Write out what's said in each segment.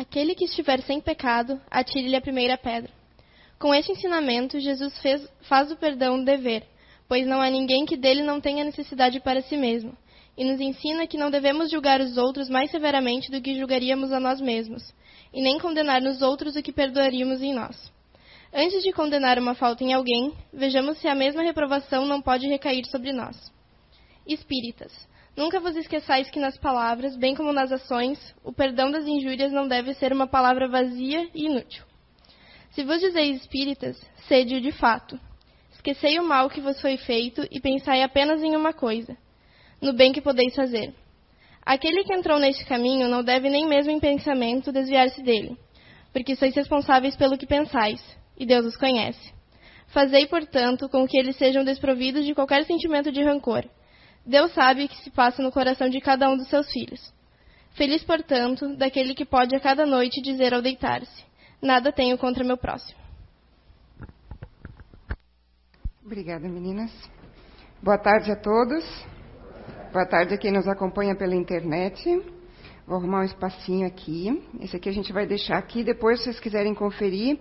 Aquele que estiver sem pecado, atire-lhe a primeira pedra. Com este ensinamento, Jesus fez, faz o perdão dever, pois não há ninguém que dele não tenha necessidade para si mesmo, e nos ensina que não devemos julgar os outros mais severamente do que julgaríamos a nós mesmos, e nem condenar nos outros o que perdoaríamos em nós. Antes de condenar uma falta em alguém, vejamos se a mesma reprovação não pode recair sobre nós. Espíritas, nunca vos esqueçais que nas palavras, bem como nas ações, o perdão das injúrias não deve ser uma palavra vazia e inútil. Se vos dizeis espíritas, sede-o de fato. Esquecei o mal que vos foi feito e pensai apenas em uma coisa, no bem que podeis fazer. Aquele que entrou neste caminho não deve nem mesmo em pensamento desviar-se dele, porque sois responsáveis pelo que pensais, e Deus os conhece. Fazei, portanto, com que eles sejam desprovidos de qualquer sentimento de rancor. Deus sabe o que se passa no coração de cada um dos seus filhos. Feliz, portanto, daquele que pode a cada noite dizer ao deitar-se: Nada tenho contra meu próximo. Obrigada, meninas. Boa tarde a todos. Boa tarde a quem nos acompanha pela internet. Vou arrumar um espacinho aqui. Esse aqui a gente vai deixar aqui. Depois, se vocês quiserem conferir,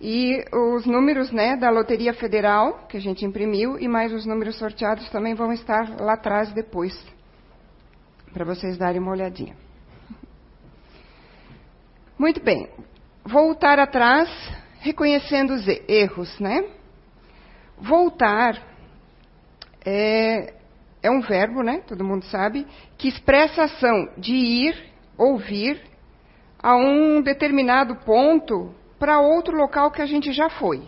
e os números né, da Loteria Federal, que a gente imprimiu, e mais os números sorteados também vão estar lá atrás depois, para vocês darem uma olhadinha. Muito bem. Voltar atrás, reconhecendo os erros, né? Voltar é, é um verbo, né? Todo mundo sabe, que expressa a ação de ir, ouvir, a um determinado ponto para outro local que a gente já foi.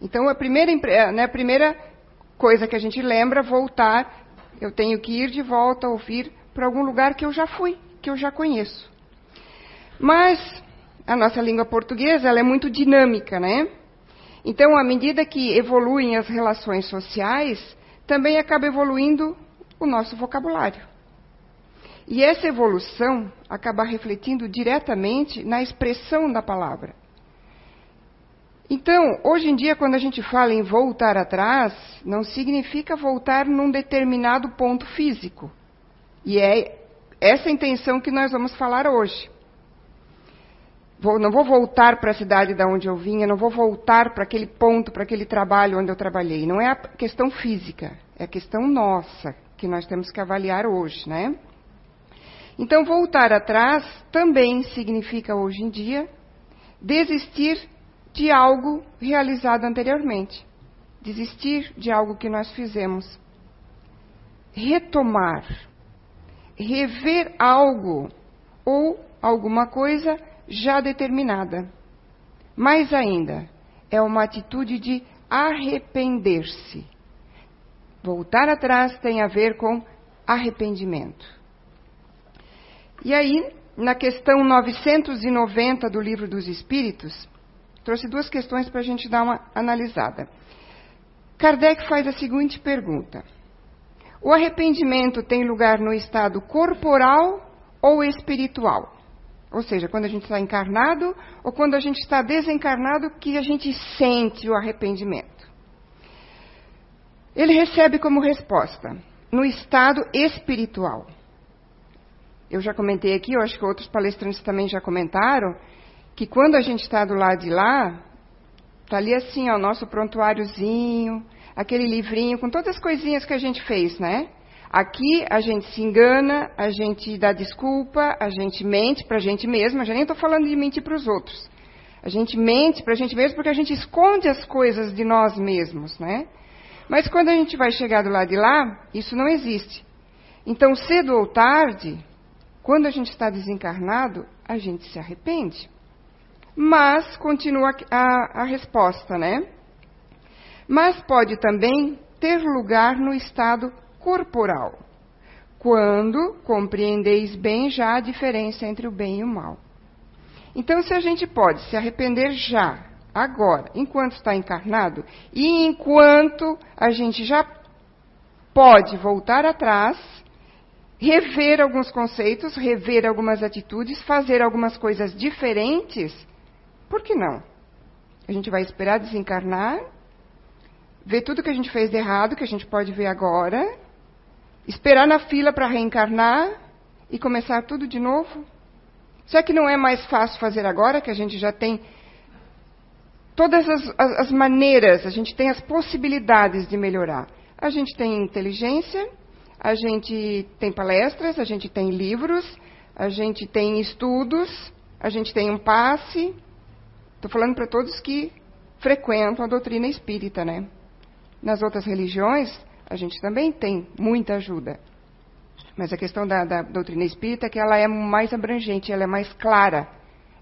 Então, a primeira, né, a primeira coisa que a gente lembra, voltar, eu tenho que ir de volta, ouvir para algum lugar que eu já fui, que eu já conheço. Mas a nossa língua portuguesa ela é muito dinâmica, né? Então, à medida que evoluem as relações sociais, também acaba evoluindo o nosso vocabulário. E essa evolução acaba refletindo diretamente na expressão da palavra. Então, hoje em dia, quando a gente fala em voltar atrás, não significa voltar num determinado ponto físico. E é essa intenção que nós vamos falar hoje. Vou, não vou voltar para a cidade da onde eu vinha, não vou voltar para aquele ponto, para aquele trabalho onde eu trabalhei. Não é a questão física, é a questão nossa que nós temos que avaliar hoje, né? Então, voltar atrás também significa hoje em dia desistir de algo realizado anteriormente. Desistir de algo que nós fizemos. Retomar. Rever algo ou alguma coisa já determinada. Mais ainda, é uma atitude de arrepender-se. Voltar atrás tem a ver com arrependimento. E aí, na questão 990 do Livro dos Espíritos, trouxe duas questões para a gente dar uma analisada. Kardec faz a seguinte pergunta: O arrependimento tem lugar no estado corporal ou espiritual? Ou seja, quando a gente está encarnado ou quando a gente está desencarnado, que a gente sente o arrependimento. Ele recebe como resposta: no estado espiritual. Eu já comentei aqui, eu acho que outros palestrantes também já comentaram, que quando a gente está do lado de lá, está ali assim, ó, o nosso prontuáriozinho, aquele livrinho com todas as coisinhas que a gente fez, né? Aqui a gente se engana, a gente dá desculpa, a gente mente para a gente mesma. Já nem estou falando de mentir para os outros. A gente mente para a gente mesmo porque a gente esconde as coisas de nós mesmos, né? Mas quando a gente vai chegar do lado de lá, isso não existe. Então, cedo ou tarde, quando a gente está desencarnado, a gente se arrepende. Mas, continua a, a resposta, né? Mas pode também ter lugar no estado corporal, quando compreendeis bem já a diferença entre o bem e o mal. Então, se a gente pode se arrepender já, agora, enquanto está encarnado, e enquanto a gente já pode voltar atrás, rever alguns conceitos, rever algumas atitudes, fazer algumas coisas diferentes, por que não? A gente vai esperar desencarnar, ver tudo que a gente fez de errado, que a gente pode ver agora, esperar na fila para reencarnar e começar tudo de novo? Será que não é mais fácil fazer agora, que a gente já tem todas as, as, as maneiras, a gente tem as possibilidades de melhorar? A gente tem inteligência, a gente tem palestras, a gente tem livros, a gente tem estudos, a gente tem um passe. Estou falando para todos que frequentam a doutrina espírita, né? Nas outras religiões, a gente também tem muita ajuda. Mas a questão da, da doutrina espírita é que ela é mais abrangente, ela é mais clara.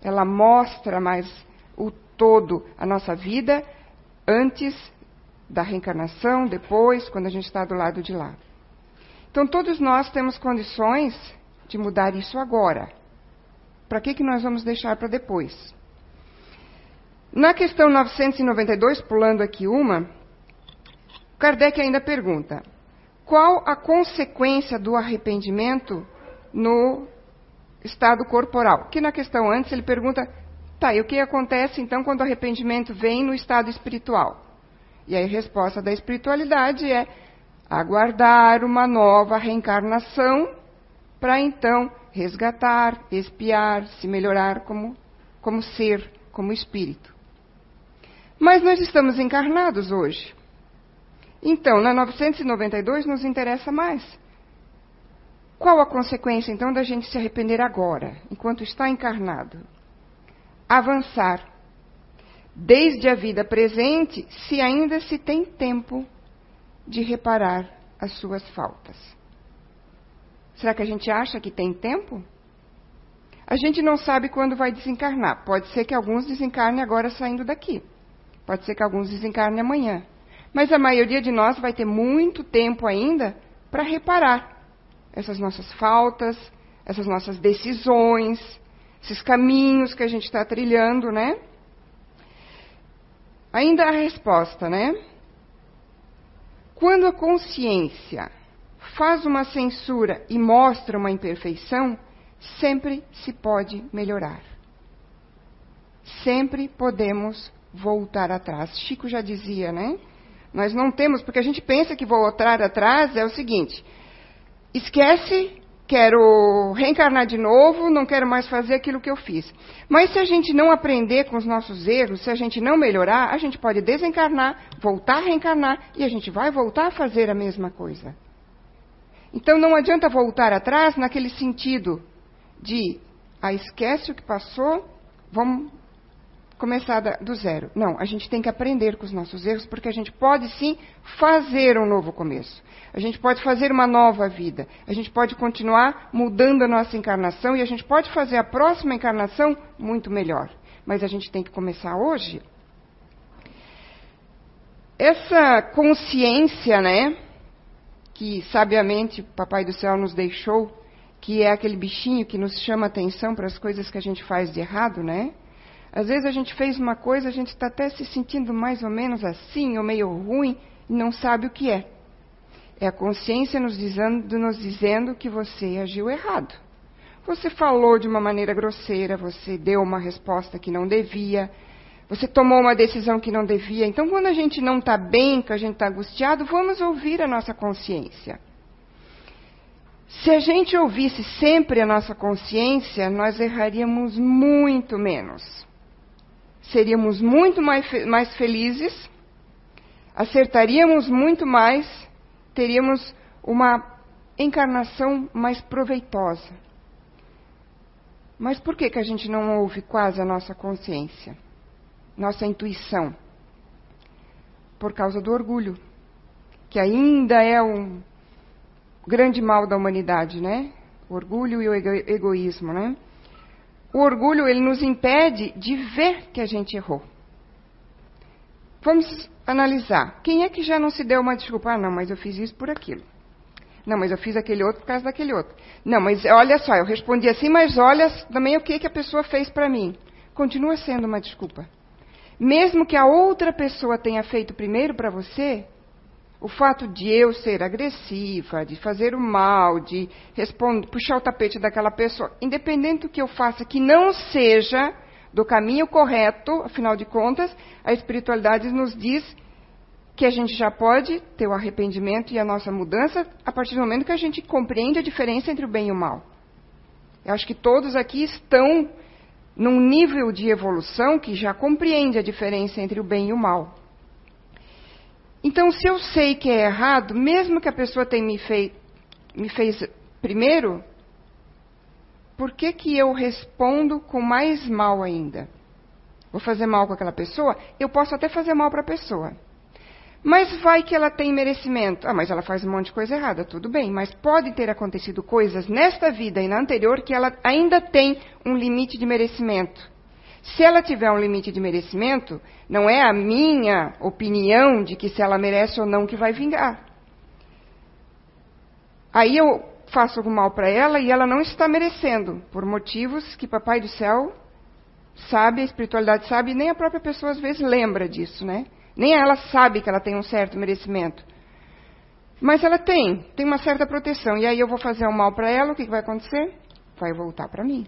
Ela mostra mais o todo, a nossa vida, antes da reencarnação, depois, quando a gente está do lado de lá. Então, todos nós temos condições de mudar isso agora. Para que, que nós vamos deixar para depois? Na questão 992, pulando aqui uma, Kardec ainda pergunta: qual a consequência do arrependimento no estado corporal? Que na questão antes ele pergunta: tá, e o que acontece então quando o arrependimento vem no estado espiritual? E aí a resposta da espiritualidade é aguardar uma nova reencarnação para então resgatar, expiar, se melhorar como, como ser, como espírito. Mas nós estamos encarnados hoje. Então, na 992 nos interessa mais. Qual a consequência, então, da gente se arrepender agora, enquanto está encarnado? Avançar. Desde a vida presente, se ainda se tem tempo de reparar as suas faltas. Será que a gente acha que tem tempo? A gente não sabe quando vai desencarnar. Pode ser que alguns desencarnem agora saindo daqui. Pode ser que alguns desencarnem amanhã. Mas a maioria de nós vai ter muito tempo ainda para reparar essas nossas faltas, essas nossas decisões, esses caminhos que a gente está trilhando, né? Ainda a resposta, né? Quando a consciência faz uma censura e mostra uma imperfeição, sempre se pode melhorar. Sempre podemos voltar atrás. Chico já dizia, né? Nós não temos, porque a gente pensa que voltar atrás é o seguinte: esquece, quero reencarnar de novo, não quero mais fazer aquilo que eu fiz. Mas se a gente não aprender com os nossos erros, se a gente não melhorar, a gente pode desencarnar, voltar a reencarnar e a gente vai voltar a fazer a mesma coisa. Então não adianta voltar atrás naquele sentido de, ah, esquece o que passou, vamos começar do zero. Não, a gente tem que aprender com os nossos erros, porque a gente pode sim fazer um novo começo. A gente pode fazer uma nova vida. A gente pode continuar mudando a nossa encarnação e a gente pode fazer a próxima encarnação muito melhor. Mas a gente tem que começar hoje. Essa consciência, né, que sabiamente o Papai do Céu nos deixou, que é aquele bichinho que nos chama atenção para as coisas que a gente faz de errado, né? Às vezes a gente fez uma coisa, a gente está até se sentindo mais ou menos assim, ou meio ruim, e não sabe o que é. É a consciência nos dizendo, nos dizendo que você agiu errado. Você falou de uma maneira grosseira, você deu uma resposta que não devia, você tomou uma decisão que não devia. Então, quando a gente não está bem, que a gente está angustiado, vamos ouvir a nossa consciência. Se a gente ouvisse sempre a nossa consciência, nós erraríamos muito menos. Seríamos muito mais, mais felizes, acertaríamos muito mais, teríamos uma encarnação mais proveitosa. Mas por que, que a gente não ouve quase a nossa consciência? nossa intuição, por causa do orgulho, que ainda é um grande mal da humanidade, né? O orgulho e o ego egoísmo, né? O orgulho ele nos impede de ver que a gente errou. Vamos analisar. Quem é que já não se deu uma desculpa? Ah, não, mas eu fiz isso por aquilo. Não, mas eu fiz aquele outro por causa daquele outro. Não, mas olha só, eu respondi assim, mas olha também o que, que a pessoa fez para mim. Continua sendo uma desculpa. Mesmo que a outra pessoa tenha feito primeiro para você, o fato de eu ser agressiva, de fazer o mal, de responder, puxar o tapete daquela pessoa, independente do que eu faça, que não seja do caminho correto, afinal de contas, a espiritualidade nos diz que a gente já pode ter o arrependimento e a nossa mudança a partir do momento que a gente compreende a diferença entre o bem e o mal. Eu acho que todos aqui estão num nível de evolução que já compreende a diferença entre o bem e o mal. Então, se eu sei que é errado, mesmo que a pessoa tenha me, fei me fez primeiro, por que, que eu respondo com mais mal ainda? Vou fazer mal com aquela pessoa? Eu posso até fazer mal para a pessoa. Mas vai que ela tem merecimento. Ah, mas ela faz um monte de coisa errada, tudo bem. Mas pode ter acontecido coisas nesta vida e na anterior que ela ainda tem um limite de merecimento. Se ela tiver um limite de merecimento, não é a minha opinião de que se ela merece ou não que vai vingar. Aí eu faço algum mal para ela e ela não está merecendo, por motivos que Papai do Céu sabe, a espiritualidade sabe, e nem a própria pessoa às vezes lembra disso, né? Nem ela sabe que ela tem um certo merecimento. Mas ela tem, tem uma certa proteção. E aí eu vou fazer um mal para ela, o que, que vai acontecer? Vai voltar para mim.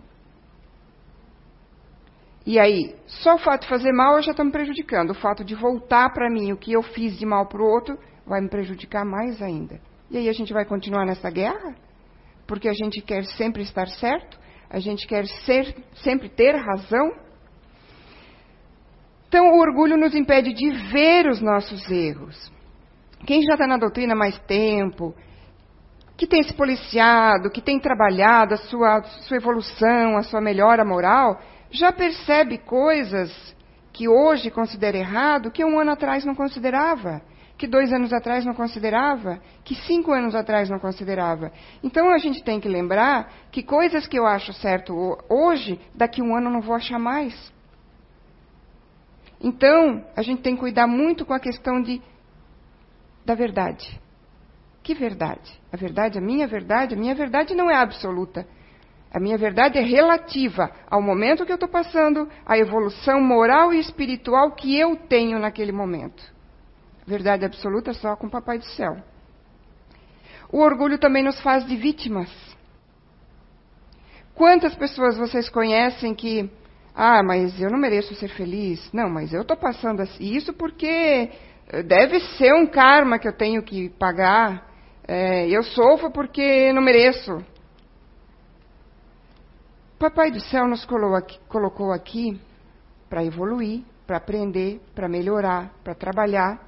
E aí, só o fato de fazer mal eu já estou me prejudicando. O fato de voltar para mim o que eu fiz de mal para o outro vai me prejudicar mais ainda. E aí a gente vai continuar nessa guerra? Porque a gente quer sempre estar certo? A gente quer ser, sempre ter razão? Então, o orgulho nos impede de ver os nossos erros. Quem já está na doutrina há mais tempo, que tem se policiado, que tem trabalhado a sua, sua evolução, a sua melhora moral, já percebe coisas que hoje considera errado que um ano atrás não considerava, que dois anos atrás não considerava, que cinco anos atrás não considerava. Então a gente tem que lembrar que coisas que eu acho certo hoje, daqui um ano não vou achar mais. Então, a gente tem que cuidar muito com a questão de, da verdade. Que verdade? A verdade, a minha verdade, a minha verdade não é absoluta. A minha verdade é relativa ao momento que eu estou passando, à evolução moral e espiritual que eu tenho naquele momento. Verdade absoluta só com o Papai do Céu. O orgulho também nos faz de vítimas. Quantas pessoas vocês conhecem que ah, mas eu não mereço ser feliz. Não, mas eu estou passando isso porque eh, deve ser um karma que eu tenho que pagar. É, eu sofro porque não mereço. Papai do céu nos colocou aqui para evoluir, para aprender, para melhorar, para trabalhar.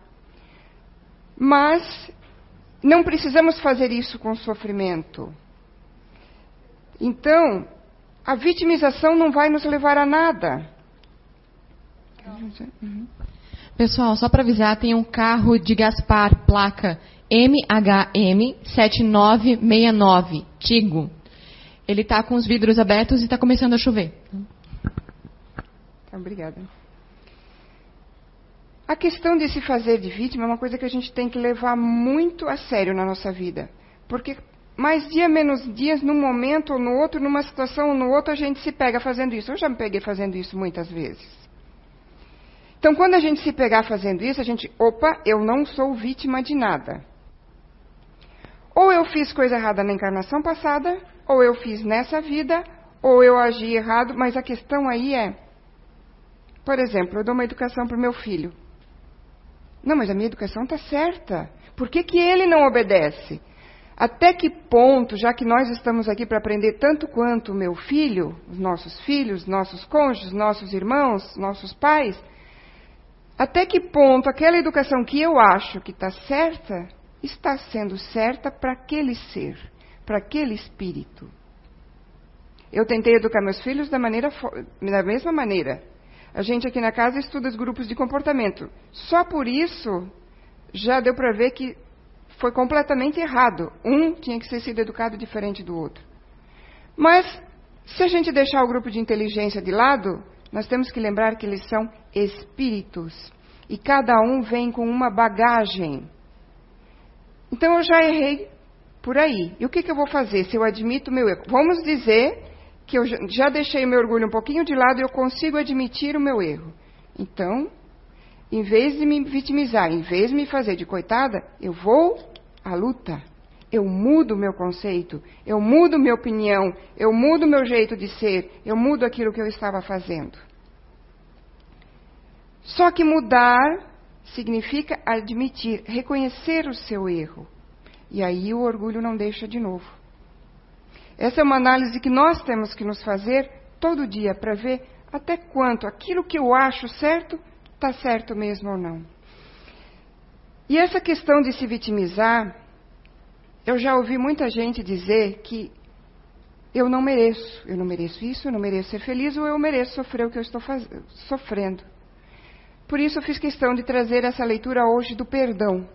Mas não precisamos fazer isso com sofrimento. Então, a vitimização não vai nos levar a nada. Pessoal, só para avisar, tem um carro de Gaspar, placa MHM 7969, Tigo. Ele está com os vidros abertos e está começando a chover. Obrigada. A questão de se fazer de vítima é uma coisa que a gente tem que levar muito a sério na nossa vida. Porque mais dia menos dias, num momento ou no outro, numa situação ou no outro, a gente se pega fazendo isso. Eu já me peguei fazendo isso muitas vezes. Então, quando a gente se pegar fazendo isso, a gente, opa, eu não sou vítima de nada. Ou eu fiz coisa errada na encarnação passada, ou eu fiz nessa vida, ou eu agi errado, mas a questão aí é, por exemplo, eu dou uma educação para o meu filho. Não, mas a minha educação está certa. Por que, que ele não obedece? Até que ponto, já que nós estamos aqui para aprender tanto quanto o meu filho, os nossos filhos, nossos cônjuges, nossos irmãos, nossos pais, até que ponto aquela educação que eu acho que está certa, está sendo certa para aquele ser, para aquele espírito? Eu tentei educar meus filhos da, maneira, da mesma maneira. A gente aqui na casa estuda os grupos de comportamento. Só por isso já deu para ver que foi completamente errado. Um tinha que ter sido educado diferente do outro. Mas, se a gente deixar o grupo de inteligência de lado, nós temos que lembrar que eles são espíritos. E cada um vem com uma bagagem. Então eu já errei por aí. E o que, que eu vou fazer se eu admito o meu erro? Vamos dizer que eu já deixei o meu orgulho um pouquinho de lado e eu consigo admitir o meu erro. Então, em vez de me vitimizar, em vez de me fazer de coitada, eu vou à luta. Eu mudo meu conceito, eu mudo minha opinião, eu mudo meu jeito de ser, eu mudo aquilo que eu estava fazendo. Só que mudar significa admitir, reconhecer o seu erro. E aí o orgulho não deixa de novo. Essa é uma análise que nós temos que nos fazer todo dia para ver até quanto aquilo que eu acho certo está certo mesmo ou não. E essa questão de se vitimizar, eu já ouvi muita gente dizer que eu não mereço, eu não mereço isso, eu não mereço ser feliz ou eu mereço sofrer o que eu estou sofrendo. Por isso eu fiz questão de trazer essa leitura hoje do perdão.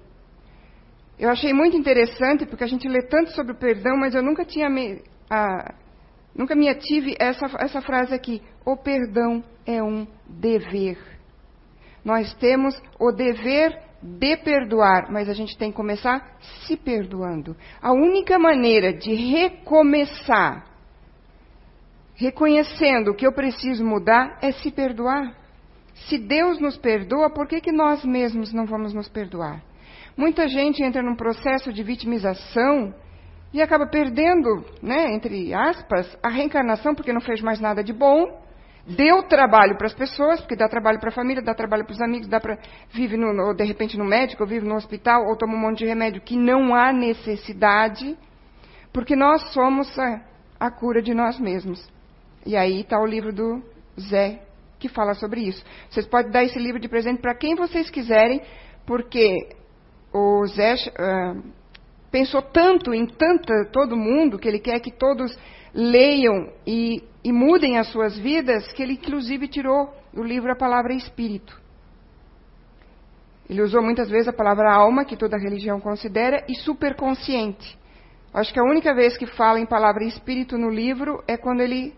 Eu achei muito interessante porque a gente lê tanto sobre o perdão, mas eu nunca tinha me, a, nunca me ative essa, essa frase aqui: o perdão é um dever. Nós temos o dever de perdoar, mas a gente tem que começar se perdoando. A única maneira de recomeçar, reconhecendo que eu preciso mudar, é se perdoar. Se Deus nos perdoa, por que, que nós mesmos não vamos nos perdoar? Muita gente entra num processo de vitimização e acaba perdendo, né, entre aspas, a reencarnação porque não fez mais nada de bom Deu trabalho para as pessoas, porque dá trabalho para a família, dá trabalho para os amigos, dá para vive no, ou de repente no médico, ou vive no hospital, ou toma um monte de remédio que não há necessidade, porque nós somos a, a cura de nós mesmos. E aí está o livro do Zé que fala sobre isso. Vocês podem dar esse livro de presente para quem vocês quiserem, porque o Zé uh, pensou tanto em tanta todo mundo que ele quer que todos leiam e e mudem as suas vidas, que ele inclusive tirou do livro a palavra espírito. Ele usou muitas vezes a palavra alma, que toda religião considera, e superconsciente. Acho que a única vez que fala em palavra espírito no livro é quando ele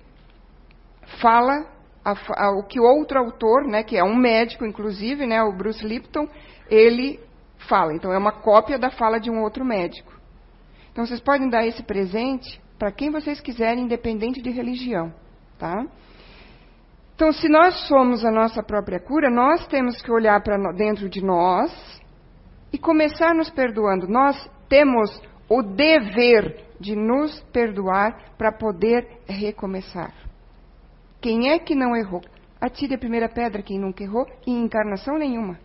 fala a, a, o que outro autor, né, que é um médico inclusive, né, o Bruce Lipton, ele fala. Então é uma cópia da fala de um outro médico. Então vocês podem dar esse presente para quem vocês quiserem, independente de religião, tá? Então, se nós somos a nossa própria cura, nós temos que olhar para dentro de nós e começar nos perdoando. Nós temos o dever de nos perdoar para poder recomeçar. Quem é que não errou? Atire a primeira pedra quem nunca errou em encarnação nenhuma.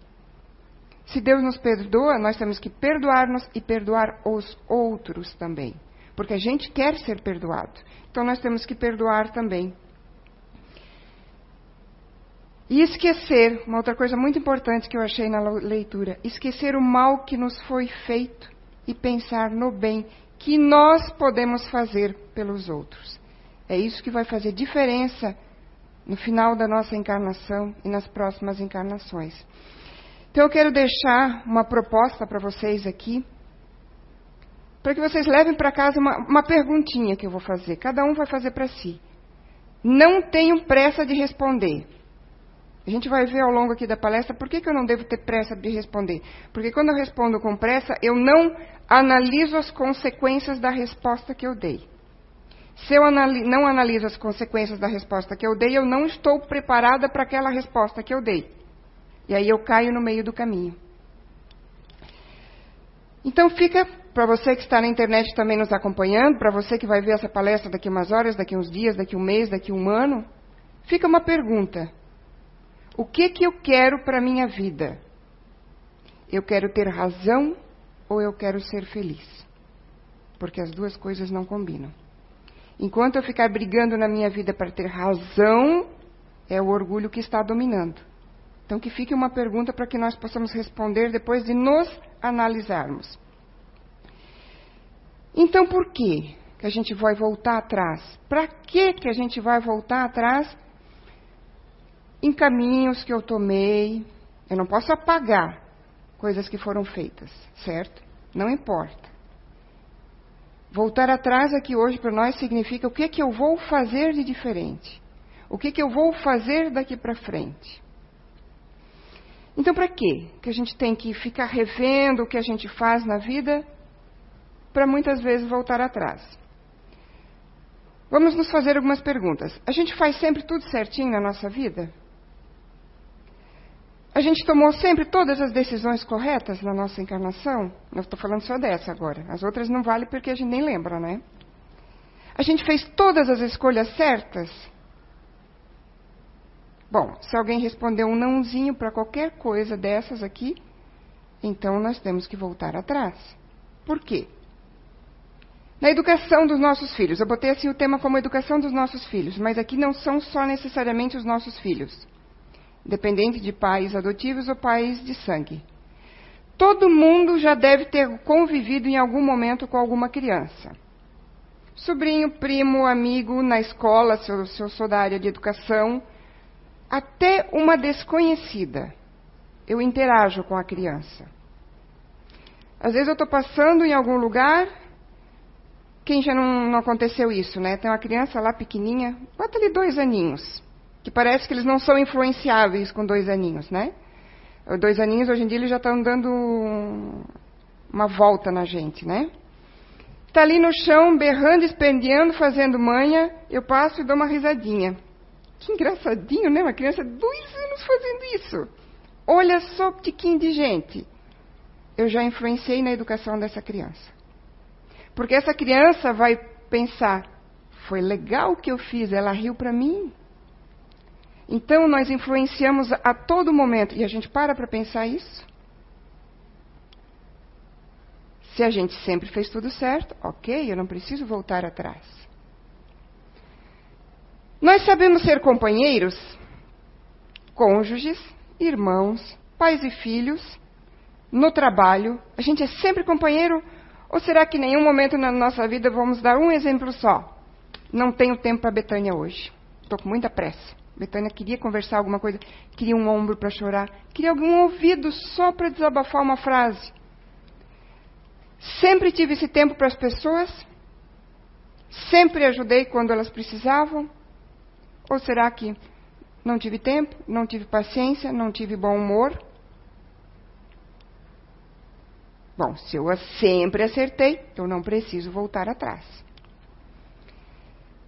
Se Deus nos perdoa, nós temos que perdoar-nos e perdoar os outros também. Porque a gente quer ser perdoado. Então nós temos que perdoar também. E esquecer, uma outra coisa muito importante que eu achei na leitura, esquecer o mal que nos foi feito e pensar no bem que nós podemos fazer pelos outros. É isso que vai fazer diferença no final da nossa encarnação e nas próximas encarnações. Então eu quero deixar uma proposta para vocês aqui para que vocês levem para casa uma, uma perguntinha que eu vou fazer. Cada um vai fazer para si. Não tenham pressa de responder. A gente vai ver ao longo aqui da palestra por que, que eu não devo ter pressa de responder. Porque quando eu respondo com pressa, eu não analiso as consequências da resposta que eu dei. Se eu anali não analiso as consequências da resposta que eu dei, eu não estou preparada para aquela resposta que eu dei. E aí eu caio no meio do caminho. Então fica para você que está na internet também nos acompanhando, para você que vai ver essa palestra daqui umas horas, daqui uns dias, daqui um mês, daqui um ano, fica uma pergunta: o que que eu quero para minha vida? Eu quero ter razão ou eu quero ser feliz? Porque as duas coisas não combinam. Enquanto eu ficar brigando na minha vida para ter razão, é o orgulho que está dominando. Então que fique uma pergunta para que nós possamos responder depois de nos analisarmos. Então, por que que a gente vai voltar atrás? Para que que a gente vai voltar atrás em caminhos que eu tomei? Eu não posso apagar coisas que foram feitas, certo? Não importa. Voltar atrás aqui hoje para nós significa o que que eu vou fazer de diferente? O que que eu vou fazer daqui para frente? Então, para quê? Que a gente tem que ficar revendo o que a gente faz na vida para muitas vezes voltar atrás. Vamos nos fazer algumas perguntas. A gente faz sempre tudo certinho na nossa vida? A gente tomou sempre todas as decisões corretas na nossa encarnação? Eu estou falando só dessa agora. As outras não valem porque a gente nem lembra, né? A gente fez todas as escolhas certas? Bom, se alguém respondeu um nãozinho para qualquer coisa dessas aqui, então nós temos que voltar atrás. Por quê? Na educação dos nossos filhos. Eu botei assim o tema como educação dos nossos filhos, mas aqui não são só necessariamente os nossos filhos. Independente de pais adotivos ou pais de sangue. Todo mundo já deve ter convivido em algum momento com alguma criança. Sobrinho, primo, amigo, na escola, se eu, se eu sou da área de educação, até uma desconhecida. Eu interajo com a criança. Às vezes eu estou passando em algum lugar, quem já não, não, aconteceu isso, né? Tem uma criança lá pequenininha, bota ali dois aninhos, que parece que eles não são influenciáveis com dois aninhos, né? Dois aninhos, hoje em dia, eles já estão dando uma volta na gente, né? Está ali no chão, berrando, espendeando, fazendo manha, eu passo e dou uma risadinha. Que engraçadinho, né? Uma criança de dois anos fazendo isso. Olha só tiquinho de gente. Eu já influenciei na educação dessa criança. Porque essa criança vai pensar: foi legal o que eu fiz, ela riu para mim. Então nós influenciamos a todo momento. E a gente para para pensar isso? Se a gente sempre fez tudo certo, ok, eu não preciso voltar atrás. Nós sabemos ser companheiros, cônjuges, irmãos, pais e filhos, no trabalho. A gente é sempre companheiro ou será que em nenhum momento na nossa vida vamos dar um exemplo só? Não tenho tempo para Betânia hoje. Estou com muita pressa. Betânia queria conversar alguma coisa, queria um ombro para chorar, queria algum ouvido só para desabafar uma frase. Sempre tive esse tempo para as pessoas? Sempre ajudei quando elas precisavam? Ou será que não tive tempo, não tive paciência, não tive bom humor? Bom, se eu sempre acertei, eu não preciso voltar atrás.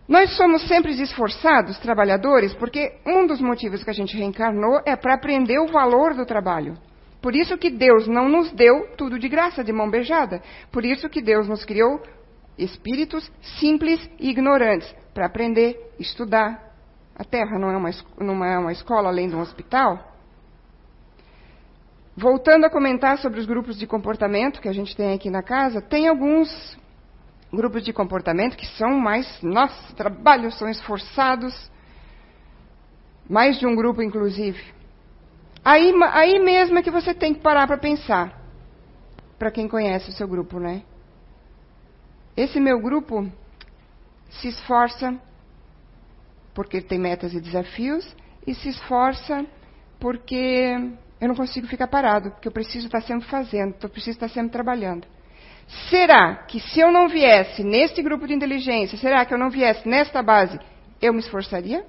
Nós somos sempre esforçados, trabalhadores, porque um dos motivos que a gente reencarnou é para aprender o valor do trabalho. Por isso que Deus não nos deu tudo de graça, de mão beijada. Por isso que Deus nos criou espíritos simples e ignorantes, para aprender, estudar. A Terra não é, uma, não é uma escola além de um hospital. Voltando a comentar sobre os grupos de comportamento que a gente tem aqui na casa, tem alguns grupos de comportamento que são mais, nossa, trabalhos são esforçados, mais de um grupo inclusive. Aí, aí mesmo é que você tem que parar para pensar, para quem conhece o seu grupo, né? Esse meu grupo se esforça porque tem metas e desafios e se esforça porque eu não consigo ficar parado, porque eu preciso estar sempre fazendo, eu preciso estar sempre trabalhando. Será que se eu não viesse neste grupo de inteligência, será que eu não viesse nesta base, eu me esforçaria?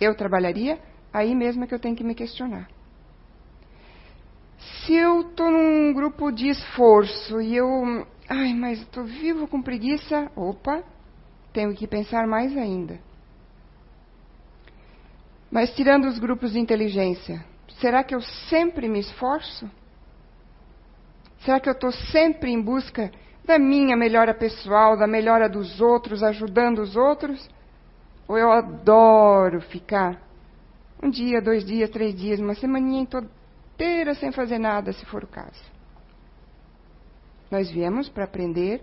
Eu trabalharia? Aí mesmo é que eu tenho que me questionar. Se eu estou num grupo de esforço e eu. Ai, mas estou vivo com preguiça. Opa, tenho que pensar mais ainda. Mas tirando os grupos de inteligência, Será que eu sempre me esforço? Será que eu estou sempre em busca da minha melhora pessoal, da melhora dos outros, ajudando os outros? Ou eu adoro ficar um dia, dois dias, três dias, uma semaninha inteira sem fazer nada, se for o caso? Nós viemos para aprender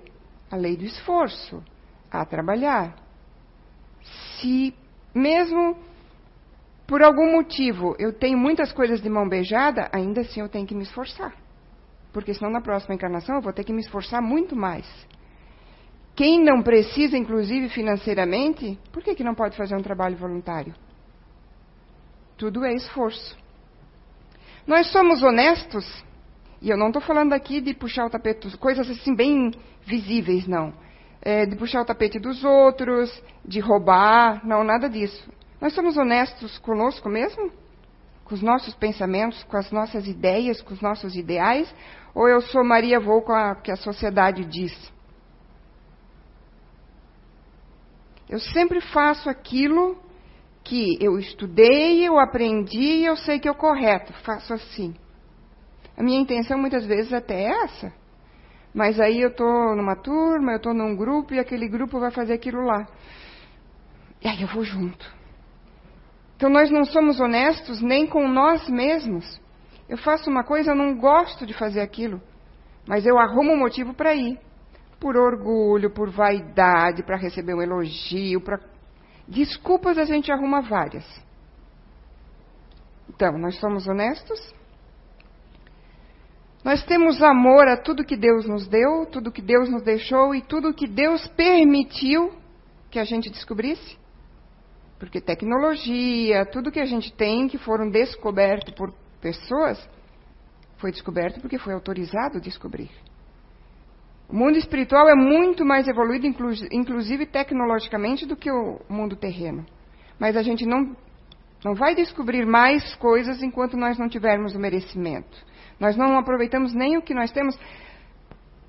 a lei do esforço, a trabalhar. Se mesmo por algum motivo eu tenho muitas coisas de mão beijada, ainda assim eu tenho que me esforçar. Porque senão na próxima encarnação eu vou ter que me esforçar muito mais. Quem não precisa, inclusive financeiramente, por que, que não pode fazer um trabalho voluntário? Tudo é esforço. Nós somos honestos, e eu não estou falando aqui de puxar o tapete, coisas assim bem visíveis, não. É, de puxar o tapete dos outros, de roubar, não, nada disso. Nós somos honestos conosco mesmo? Com os nossos pensamentos, com as nossas ideias, com os nossos ideais? Ou eu sou Maria Vou com o que a sociedade diz? Eu sempre faço aquilo que eu estudei, eu aprendi e eu sei que é o correto. Faço assim. A minha intenção muitas vezes até é essa. Mas aí eu estou numa turma, eu estou num grupo e aquele grupo vai fazer aquilo lá. E aí eu vou junto. Então nós não somos honestos nem com nós mesmos. Eu faço uma coisa, eu não gosto de fazer aquilo, mas eu arrumo um motivo para ir. por orgulho, por vaidade, para receber um elogio, para desculpas a gente arruma várias. Então, nós somos honestos? Nós temos amor a tudo que Deus nos deu, tudo que Deus nos deixou e tudo que Deus permitiu que a gente descobrisse? Porque tecnologia, tudo que a gente tem que foram descobertos por pessoas, foi descoberto porque foi autorizado descobrir. O mundo espiritual é muito mais evoluído, inclusive tecnologicamente, do que o mundo terreno. Mas a gente não, não vai descobrir mais coisas enquanto nós não tivermos o merecimento. Nós não aproveitamos nem o que nós temos.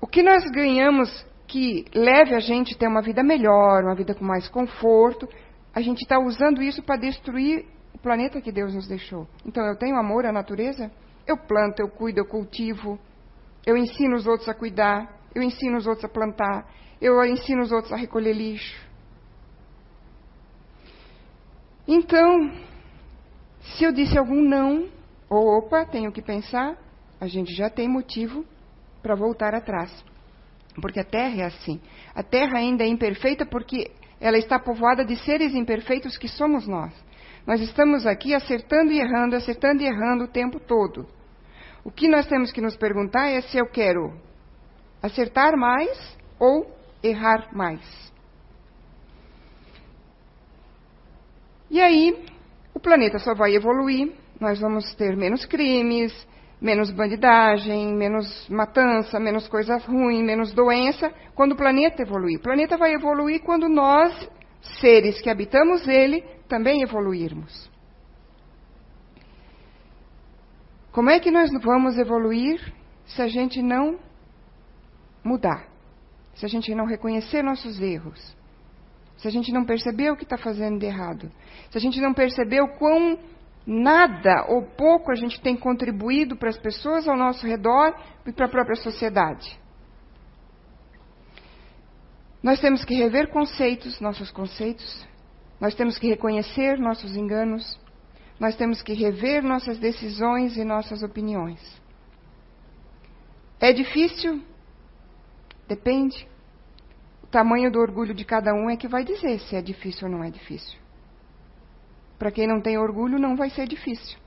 O que nós ganhamos que leve a gente a ter uma vida melhor, uma vida com mais conforto, a gente está usando isso para destruir o planeta que Deus nos deixou. Então eu tenho amor à natureza, eu planto, eu cuido, eu cultivo, eu ensino os outros a cuidar, eu ensino os outros a plantar. Eu ensino os outros a recolher lixo. Então, se eu disse algum não, ou opa, tenho que pensar, a gente já tem motivo para voltar atrás. Porque a Terra é assim. A Terra ainda é imperfeita porque ela está povoada de seres imperfeitos que somos nós. Nós estamos aqui acertando e errando, acertando e errando o tempo todo. O que nós temos que nos perguntar é se eu quero acertar mais ou errar mais. E aí, o planeta só vai evoluir, nós vamos ter menos crimes, menos bandidagem, menos matança, menos coisas ruins, menos doença, quando o planeta evoluir. O planeta vai evoluir quando nós, seres que habitamos ele, também evoluirmos. Como é que nós vamos evoluir se a gente não mudar. Se a gente não reconhecer nossos erros. Se a gente não perceber o que está fazendo de errado. Se a gente não perceber o quão nada ou pouco a gente tem contribuído para as pessoas ao nosso redor e para a própria sociedade. Nós temos que rever conceitos, nossos conceitos. Nós temos que reconhecer nossos enganos. Nós temos que rever nossas decisões e nossas opiniões. É difícil? Depende. O tamanho do orgulho de cada um é que vai dizer se é difícil ou não é difícil. Para quem não tem orgulho, não vai ser difícil.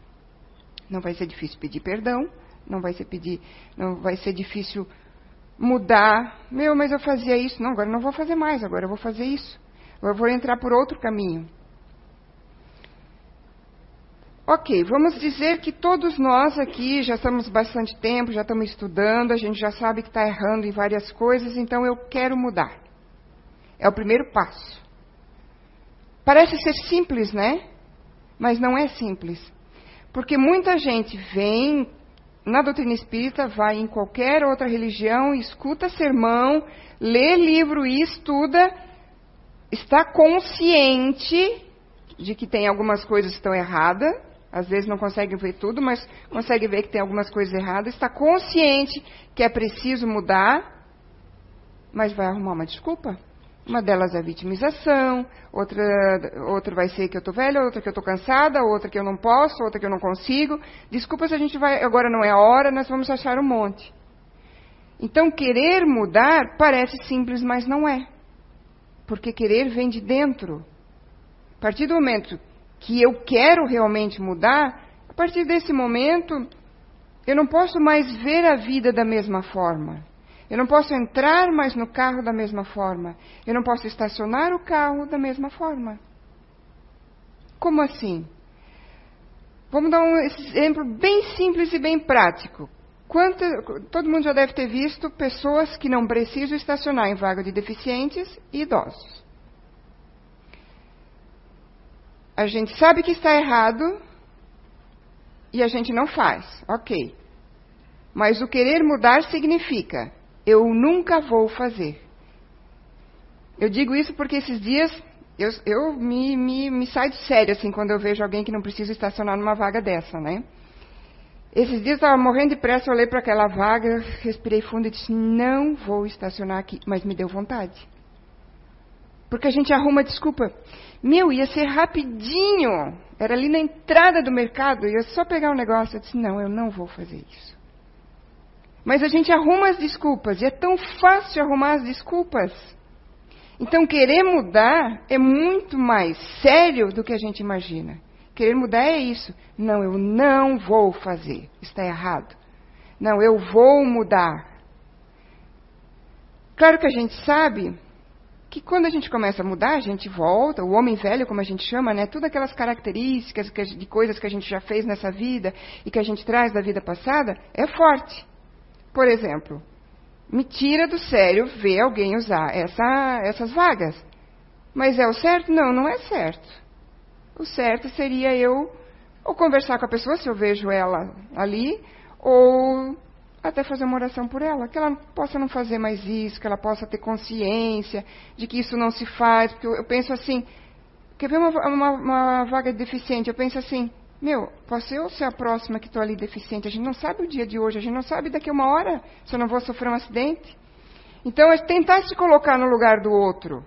Não vai ser difícil pedir perdão, não vai ser pedir, não vai ser difícil mudar. Meu, mas eu fazia isso, não, agora não vou fazer mais, agora eu vou fazer isso. Eu vou entrar por outro caminho. Ok, vamos dizer que todos nós aqui já estamos bastante tempo, já estamos estudando, a gente já sabe que está errando em várias coisas, então eu quero mudar. É o primeiro passo. Parece ser simples, né? Mas não é simples. Porque muita gente vem na doutrina espírita, vai em qualquer outra religião, escuta sermão, lê livro e estuda, está consciente de que tem algumas coisas que estão erradas, às vezes não consegue ver tudo, mas consegue ver que tem algumas coisas erradas, está consciente que é preciso mudar, mas vai arrumar uma desculpa. Uma delas é a vitimização, outra, outra vai ser que eu estou velha, outra que eu estou cansada, outra que eu não posso, outra que eu não consigo. Desculpas, a gente vai, agora não é a hora, nós vamos achar um monte. Então, querer mudar parece simples, mas não é. Porque querer vem de dentro. A partir do momento que eu quero realmente mudar, a partir desse momento, eu não posso mais ver a vida da mesma forma. Eu não posso entrar mais no carro da mesma forma. Eu não posso estacionar o carro da mesma forma. Como assim? Vamos dar um exemplo bem simples e bem prático. Quanto, todo mundo já deve ter visto pessoas que não precisam estacionar em vaga de deficientes e idosos. a gente sabe que está errado e a gente não faz. Ok. Mas o querer mudar significa eu nunca vou fazer. Eu digo isso porque esses dias eu, eu me, me, me saio de sério assim quando eu vejo alguém que não precisa estacionar numa vaga dessa, né? Esses dias eu estava morrendo de pressa, eu olhei para aquela vaga, respirei fundo e disse: Não vou estacionar aqui, mas me deu vontade. Porque a gente arruma desculpa. Meu, ia ser rapidinho. Era ali na entrada do mercado, ia só pegar um negócio. Eu disse: Não, eu não vou fazer isso. Mas a gente arruma as desculpas, e é tão fácil arrumar as desculpas. Então, querer mudar é muito mais sério do que a gente imagina. Querer mudar é isso. Não, eu não vou fazer. Está errado. Não, eu vou mudar. Claro que a gente sabe que quando a gente começa a mudar, a gente volta, o homem velho, como a gente chama, né? Todas aquelas características de coisas que a gente já fez nessa vida e que a gente traz da vida passada, é forte. Por exemplo, me tira do sério ver alguém usar essa, essas vagas. Mas é o certo? Não, não é certo. O certo seria eu ou conversar com a pessoa, se eu vejo ela ali, ou até fazer uma oração por ela, que ela possa não fazer mais isso, que ela possa ter consciência de que isso não se faz, porque eu, eu penso assim, quer ver uma, uma, uma, vaga de deficiente, eu penso assim, meu, posso eu ser a próxima que estou ali deficiente, a gente não sabe o dia de hoje, a gente não sabe daqui a uma hora se eu não vou sofrer um acidente. Então, é tentar se colocar no lugar do outro.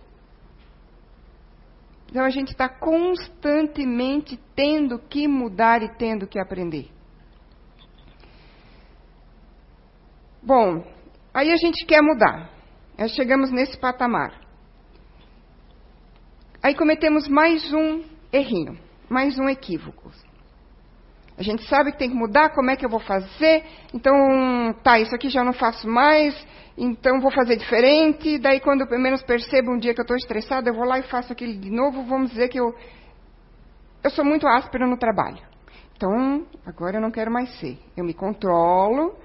Então, a gente está constantemente tendo que mudar e tendo que aprender. Bom, aí a gente quer mudar. Aí chegamos nesse patamar. Aí cometemos mais um errinho, mais um equívoco. A gente sabe que tem que mudar, como é que eu vou fazer? Então, tá, isso aqui já não faço mais, então vou fazer diferente. Daí, quando eu menos percebo um dia que eu estou estressada, eu vou lá e faço aquilo de novo. Vamos dizer que eu, eu sou muito áspera no trabalho. Então, agora eu não quero mais ser. Eu me controlo,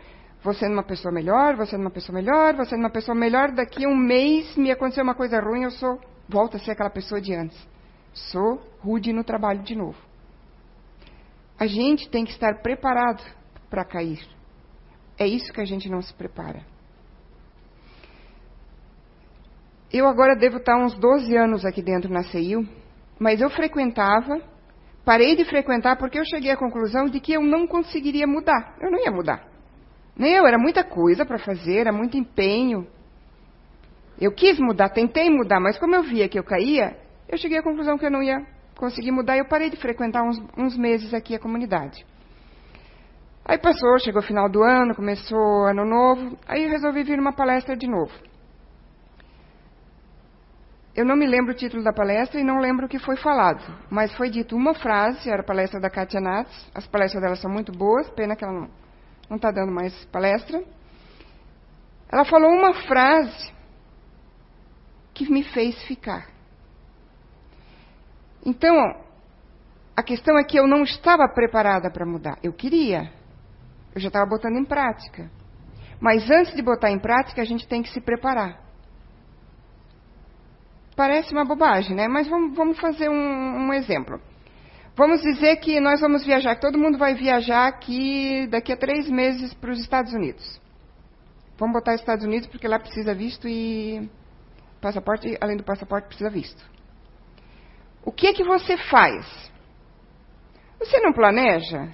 você numa pessoa melhor, você numa pessoa melhor, você numa pessoa melhor, daqui a um mês me aconteceu uma coisa ruim, eu sou, volto a ser aquela pessoa de antes. Sou rude no trabalho de novo. A gente tem que estar preparado para cair. É isso que a gente não se prepara. Eu agora devo estar uns 12 anos aqui dentro na CEIU, mas eu frequentava, parei de frequentar porque eu cheguei à conclusão de que eu não conseguiria mudar. Eu não ia mudar. Nem eu, era muita coisa para fazer, era muito empenho. Eu quis mudar, tentei mudar, mas como eu via que eu caía, eu cheguei à conclusão que eu não ia conseguir mudar e eu parei de frequentar uns, uns meses aqui a comunidade. Aí passou, chegou o final do ano, começou ano novo, aí resolvi vir numa palestra de novo. Eu não me lembro o título da palestra e não lembro o que foi falado, mas foi dito uma frase, era a palestra da Katia Nats, as palestras dela são muito boas, pena que ela não está dando mais palestra. Ela falou uma frase que me fez ficar. Então, a questão é que eu não estava preparada para mudar. Eu queria. Eu já estava botando em prática. Mas antes de botar em prática, a gente tem que se preparar. Parece uma bobagem, né? Mas vamos, vamos fazer um, um exemplo. Vamos dizer que nós vamos viajar, que todo mundo vai viajar aqui daqui a três meses para os Estados Unidos. Vamos botar Estados Unidos porque lá precisa visto e passaporte, além do passaporte, precisa visto. O que é que você faz? Você não planeja?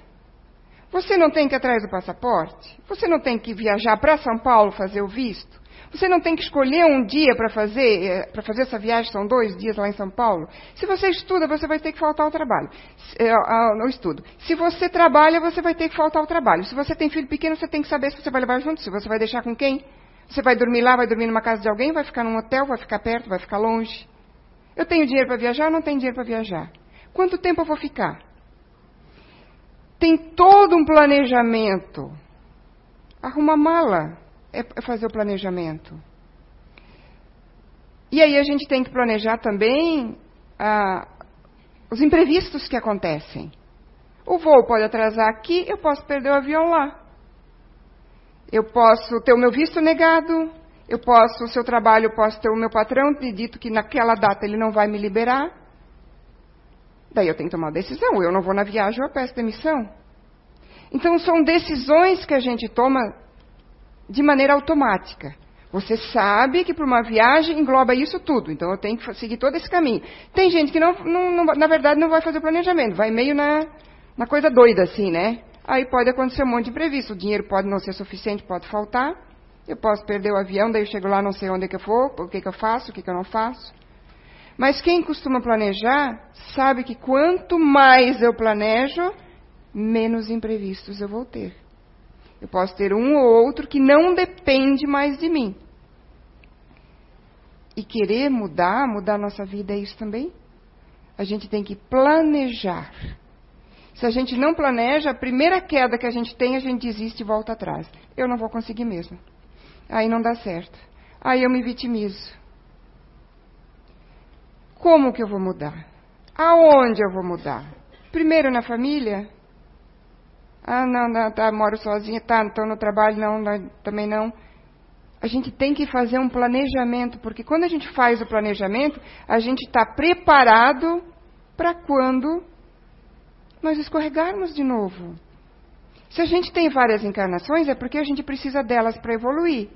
Você não tem que ir atrás do passaporte? Você não tem que viajar para São Paulo fazer o visto? Você não tem que escolher um dia para fazer, eh, para fazer essa viagem, são dois dias lá em São Paulo. Se você estuda, você vai ter que faltar ao trabalho. Ao estudo. Se você trabalha, você vai ter que faltar ao trabalho. Se você tem filho pequeno, você tem que saber se você vai levar junto, se você vai deixar com quem. Você vai dormir lá, vai dormir numa casa de alguém, vai ficar num hotel, vai ficar perto, vai ficar longe. Eu tenho dinheiro para viajar ou não tenho dinheiro para viajar? Quanto tempo eu vou ficar? Tem todo um planejamento. Arruma mala é fazer o planejamento. E aí a gente tem que planejar também ah, os imprevistos que acontecem. O voo pode atrasar aqui, eu posso perder o avião lá. Eu posso ter o meu visto negado, eu posso, o seu trabalho, eu posso ter o meu patrão dito que naquela data ele não vai me liberar. Daí eu tenho que tomar uma decisão. Eu não vou na viagem, eu peço demissão. Então são decisões que a gente toma de maneira automática. Você sabe que para uma viagem engloba isso tudo, então eu tenho que seguir todo esse caminho. Tem gente que, não, não, não, na verdade, não vai fazer o planejamento, vai meio na, na coisa doida assim, né? Aí pode acontecer um monte de imprevisto. O dinheiro pode não ser suficiente, pode faltar. Eu posso perder o avião, daí eu chego lá, não sei onde é que eu for, o que, que eu faço, o que, que eu não faço. Mas quem costuma planejar sabe que quanto mais eu planejo, menos imprevistos eu vou ter. Eu posso ter um ou outro que não depende mais de mim. E querer mudar, mudar nossa vida é isso também? A gente tem que planejar. Se a gente não planeja, a primeira queda que a gente tem, a gente desiste e volta atrás. Eu não vou conseguir mesmo. Aí não dá certo. Aí eu me vitimizo. Como que eu vou mudar? Aonde eu vou mudar? Primeiro na família? Ah, não, não tá, moro sozinha, tá, estou no trabalho, não, não, também não. A gente tem que fazer um planejamento, porque quando a gente faz o planejamento, a gente está preparado para quando nós escorregarmos de novo. Se a gente tem várias encarnações, é porque a gente precisa delas para evoluir.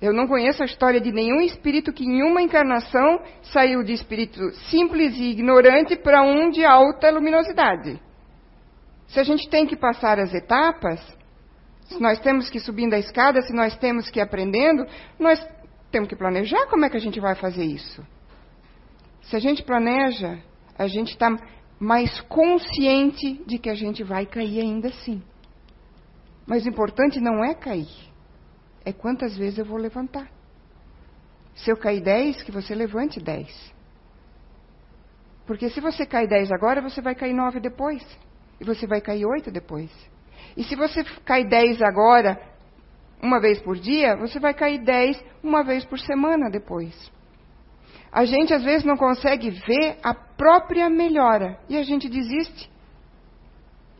Eu não conheço a história de nenhum espírito que em uma encarnação saiu de espírito simples e ignorante para um de alta luminosidade. Se a gente tem que passar as etapas, se nós temos que ir subindo a escada, se nós temos que ir aprendendo, nós temos que planejar como é que a gente vai fazer isso. Se a gente planeja, a gente está mais consciente de que a gente vai cair ainda assim. Mas o importante não é cair é quantas vezes eu vou levantar. Se eu cair 10, que você levante 10. Porque se você cair 10 agora, você vai cair 9 depois. E você vai cair 8 depois. E se você cair 10 agora, uma vez por dia, você vai cair 10 uma vez por semana depois. A gente às vezes não consegue ver a própria melhora. E a gente desiste.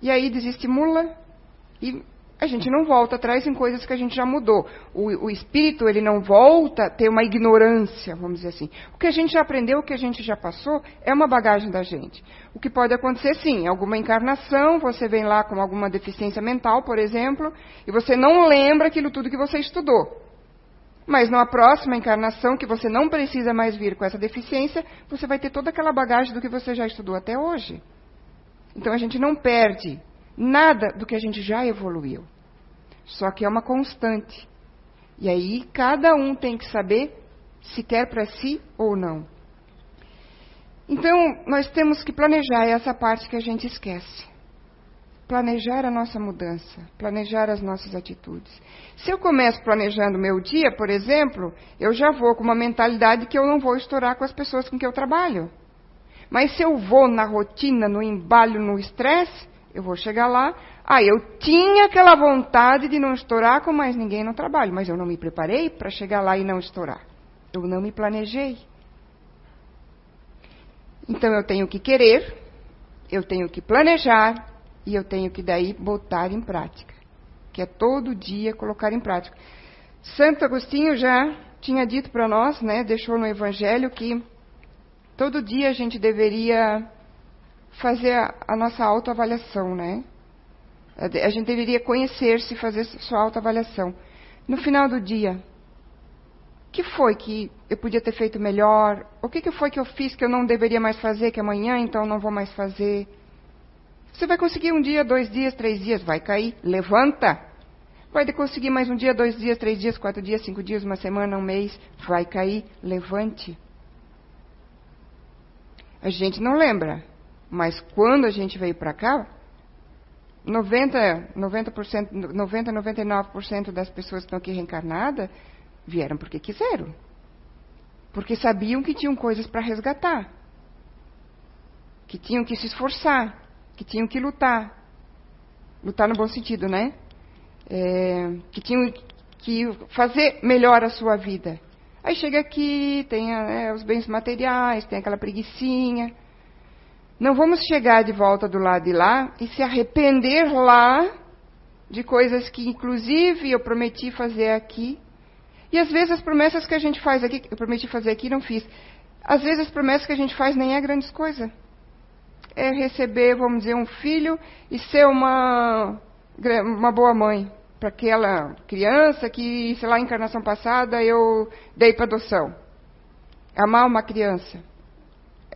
E aí desestimula e a gente não volta atrás em coisas que a gente já mudou. O, o, espírito, ele não volta a ter uma ignorância, vamos dizer assim. O que a gente já aprendeu, o que a gente já passou, é uma bagagem da gente. O que pode acontecer, sim, alguma encarnação, você vem lá com alguma deficiência mental, por exemplo, e você não lembra aquilo tudo que você estudou. Mas numa próxima encarnação, que você não precisa mais vir com essa deficiência, você vai ter toda aquela bagagem do que você já estudou até hoje. Então a gente não perde nada do que a gente já evoluiu. Só que é uma constante. E aí cada um tem que saber se quer para si ou não. Então, nós temos que planejar essa parte que a gente esquece. Planejar a nossa mudança, planejar as nossas atitudes. Se eu começo planejando meu dia, por exemplo, eu já vou com uma mentalidade que eu não vou estourar com as pessoas com que eu trabalho. Mas se eu vou na rotina, no embalo, no estresse, eu vou chegar lá. Ah, eu tinha aquela vontade de não estourar com mais ninguém no trabalho, mas eu não me preparei para chegar lá e não estourar. Eu não me planejei. Então eu tenho que querer, eu tenho que planejar e eu tenho que daí botar em prática. Que é todo dia colocar em prática. Santo Agostinho já tinha dito para nós, né, deixou no Evangelho que todo dia a gente deveria fazer a, a nossa autoavaliação, né? A gente deveria conhecer-se e fazer sua autoavaliação. No final do dia, o que foi que eu podia ter feito melhor? O que, foi que eu fiz que eu não deveria mais fazer, que amanhã então não vou mais fazer? Você vai conseguir um dia, dois dias, três dias, vai cair, levanta. Vai conseguir mais um dia, dois dias, três dias, quatro dias, cinco dias, uma semana, um mês, vai cair, levante. A gente não lembra, mas quando a gente veio para cá, 90, 90%, 90, 99% das pessoas que estão aqui reencarnadas vieram porque quiseram. Porque sabiam que tinham coisas para resgatar. Que tinham que se esforçar. Que tinham que lutar. Lutar no bom sentido, né? É, que tinham que fazer melhor a sua vida. Aí chega aqui, tem é, os bens materiais, tem aquela preguiçinha. Não vamos chegar de volta do lado de lá e se arrepender lá de coisas que, inclusive, eu prometi fazer aqui. E às vezes as promessas que a gente faz aqui, eu prometi fazer aqui não fiz. Às vezes as promessas que a gente faz nem é grandes coisa. É receber, vamos dizer, um filho e ser uma, uma boa mãe para aquela criança que, sei lá, encarnação passada eu dei para adoção. Amar uma criança,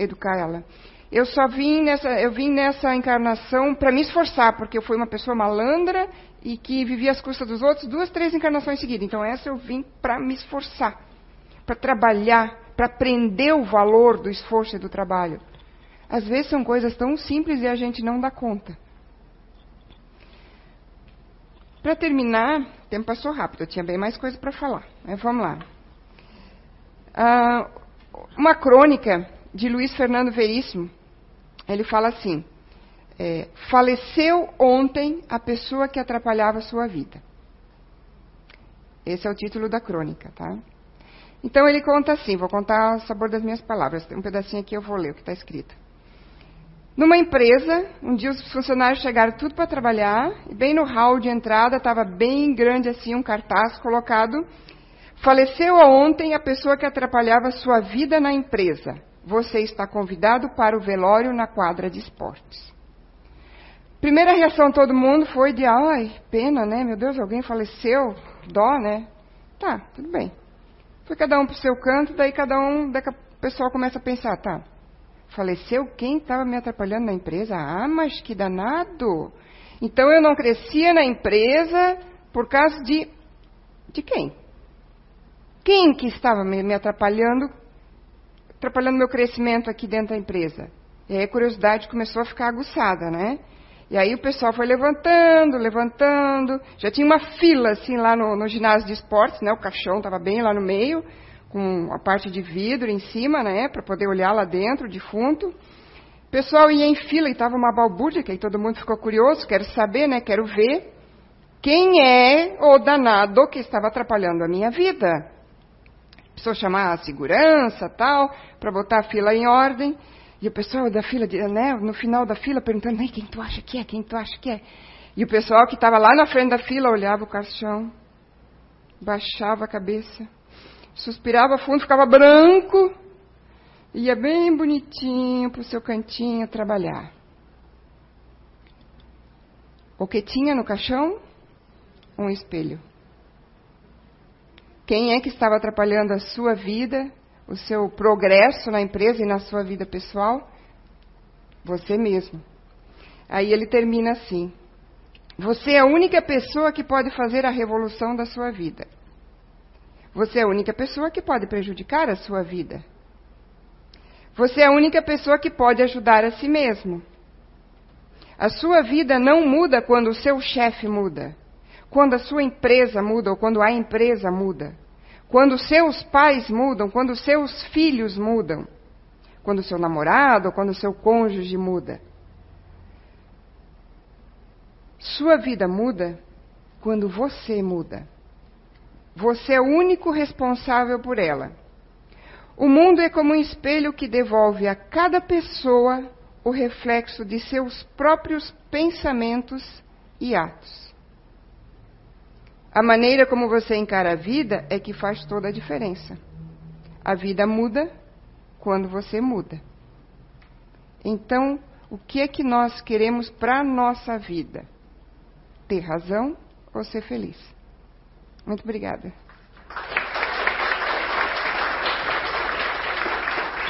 educar ela. Eu só vim nessa, eu vim nessa encarnação para me esforçar, porque eu fui uma pessoa malandra e que vivia às custas dos outros duas, três encarnações seguidas. Então essa eu vim para me esforçar, para trabalhar, para aprender o valor do esforço e do trabalho. Às vezes são coisas tão simples e a gente não dá conta. Para terminar, o tempo passou rápido, eu tinha bem mais coisa para falar. Mas vamos lá. Ah, uma crônica de Luiz Fernando Veríssimo, ele fala assim: é, faleceu ontem a pessoa que atrapalhava a sua vida. Esse é o título da crônica, tá? Então ele conta assim, vou contar o sabor das minhas palavras. Tem um pedacinho aqui, eu vou ler o que está escrito. Numa empresa, um dia os funcionários chegaram tudo para trabalhar, e bem no hall de entrada estava bem grande assim um cartaz colocado. Faleceu ontem a pessoa que atrapalhava sua vida na empresa. Você está convidado para o velório na quadra de esportes. Primeira reação todo mundo foi de, ai, pena, né? Meu Deus, alguém faleceu, dó, né? Tá, tudo bem. Foi cada um para o seu canto, daí cada um, daí o pessoal começa a pensar, tá, faleceu quem estava me atrapalhando na empresa? Ah, mas que danado! Então eu não crescia na empresa por causa de. de quem? Quem que estava me atrapalhando, atrapalhando meu crescimento aqui dentro da empresa? E aí a curiosidade começou a ficar aguçada, né? E aí o pessoal foi levantando, levantando. Já tinha uma fila assim lá no, no ginásio de esportes, né? O caixão estava bem lá no meio, com a parte de vidro em cima, né? Para poder olhar lá dentro, o defunto. O pessoal ia em fila e estava uma balbúrdia, que aí todo mundo ficou curioso, quero saber, né? Quero ver quem é o danado que estava atrapalhando a minha vida. Precisou chamar a segurança, tal, para botar a fila em ordem. E o pessoal da fila, né, no final da fila, perguntando, quem tu acha que é? Quem tu acha que é? E o pessoal que estava lá na frente da fila olhava o caixão, baixava a cabeça, suspirava fundo, ficava branco, ia bem bonitinho para o seu cantinho trabalhar. O que tinha no caixão? Um espelho. Quem é que estava atrapalhando a sua vida o seu progresso na empresa e na sua vida pessoal? Você mesmo. Aí ele termina assim: Você é a única pessoa que pode fazer a revolução da sua vida. Você é a única pessoa que pode prejudicar a sua vida. Você é a única pessoa que pode ajudar a si mesmo. A sua vida não muda quando o seu chefe muda, quando a sua empresa muda ou quando a empresa muda. Quando seus pais mudam, quando seus filhos mudam, quando seu namorado, quando seu cônjuge muda. Sua vida muda quando você muda. Você é o único responsável por ela. O mundo é como um espelho que devolve a cada pessoa o reflexo de seus próprios pensamentos e atos. A maneira como você encara a vida é que faz toda a diferença. A vida muda quando você muda. Então, o que é que nós queremos para a nossa vida? Ter razão ou ser feliz? Muito obrigada.